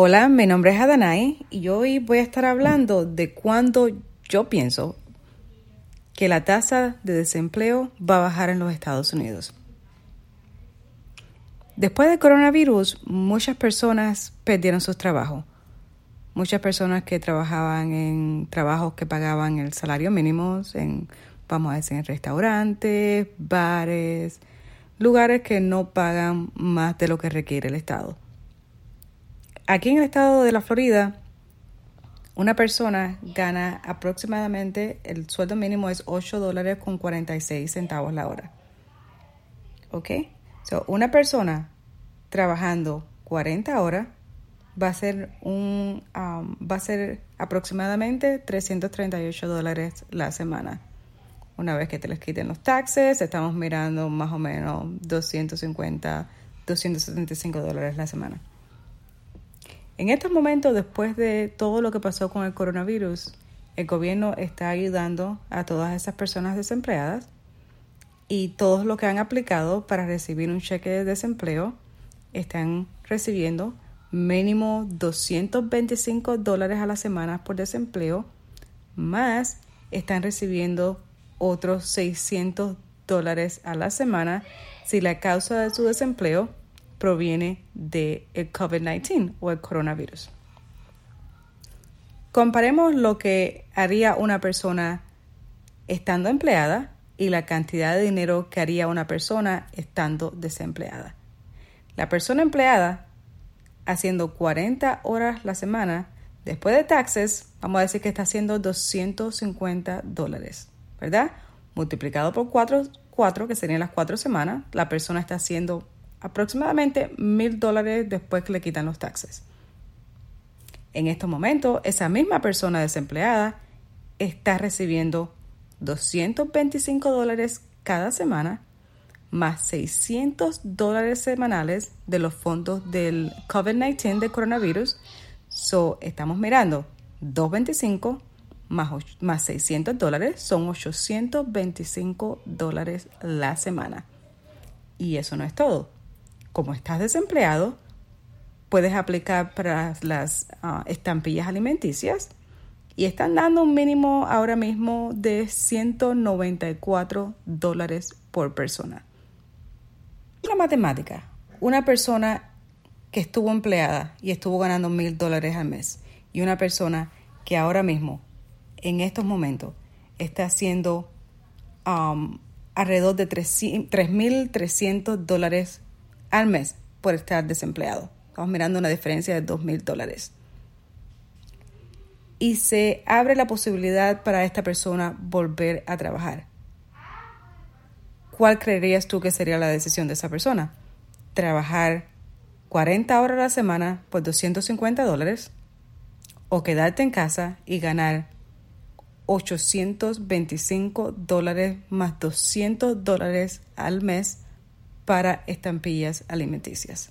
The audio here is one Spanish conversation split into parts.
Hola, mi nombre es Adanai y hoy voy a estar hablando de cuándo yo pienso que la tasa de desempleo va a bajar en los Estados Unidos. Después del coronavirus, muchas personas perdieron sus trabajos. Muchas personas que trabajaban en trabajos que pagaban el salario mínimo, en, vamos a decir, en restaurantes, bares, lugares que no pagan más de lo que requiere el Estado. Aquí en el estado de la Florida, una persona gana aproximadamente, el sueldo mínimo es 8 dólares con 46 centavos la hora. ¿Ok? So, una persona trabajando 40 horas va a ser un um, va a ser aproximadamente 338 dólares la semana. Una vez que te les quiten los taxes, estamos mirando más o menos 250, 275 dólares la semana. En estos momentos, después de todo lo que pasó con el coronavirus, el gobierno está ayudando a todas esas personas desempleadas y todos los que han aplicado para recibir un cheque de desempleo están recibiendo mínimo 225 dólares a la semana por desempleo, más están recibiendo otros 600 dólares a la semana si la causa de su desempleo proviene del COVID-19 o el coronavirus. Comparemos lo que haría una persona estando empleada y la cantidad de dinero que haría una persona estando desempleada. La persona empleada haciendo 40 horas la semana, después de taxes, vamos a decir que está haciendo 250 dólares, ¿verdad? Multiplicado por 4, 4, que serían las 4 semanas, la persona está haciendo aproximadamente mil dólares después que le quitan los taxes. En estos momentos, esa misma persona desempleada está recibiendo 225 dólares cada semana más 600 dólares semanales de los fondos del COVID-19 de coronavirus. So, estamos mirando 225 más, más 600 dólares son 825 dólares la semana. Y eso no es todo como estás desempleado, puedes aplicar para las ah, estampillas alimenticias y están dando un mínimo ahora mismo de 194 dólares por persona. La matemática, una persona que estuvo empleada y estuvo ganando mil dólares al mes y una persona que ahora mismo, en estos momentos, está haciendo alrededor de 3.300 dólares al mes por estar desempleado. Estamos mirando una diferencia de dos mil dólares. Y se abre la posibilidad para esta persona volver a trabajar. ¿Cuál creerías tú que sería la decisión de esa persona? ¿Trabajar 40 horas a la semana por 250 dólares? ¿O quedarte en casa y ganar 825 dólares más 200 dólares al mes para estampillas alimenticias.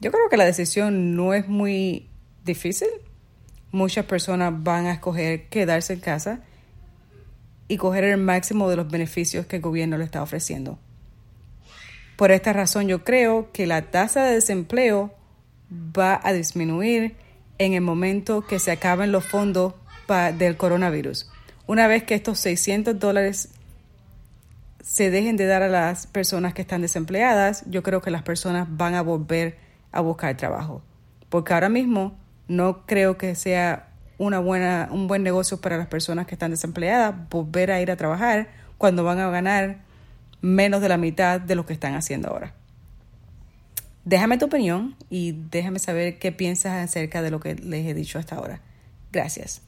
Yo creo que la decisión no es muy difícil. Muchas personas van a escoger quedarse en casa y coger el máximo de los beneficios que el gobierno le está ofreciendo. Por esta razón yo creo que la tasa de desempleo va a disminuir en el momento que se acaben los fondos del coronavirus. Una vez que estos 600 dólares se dejen de dar a las personas que están desempleadas, yo creo que las personas van a volver a buscar trabajo. Porque ahora mismo no creo que sea una buena, un buen negocio para las personas que están desempleadas volver a ir a trabajar cuando van a ganar menos de la mitad de lo que están haciendo ahora. Déjame tu opinión y déjame saber qué piensas acerca de lo que les he dicho hasta ahora. Gracias.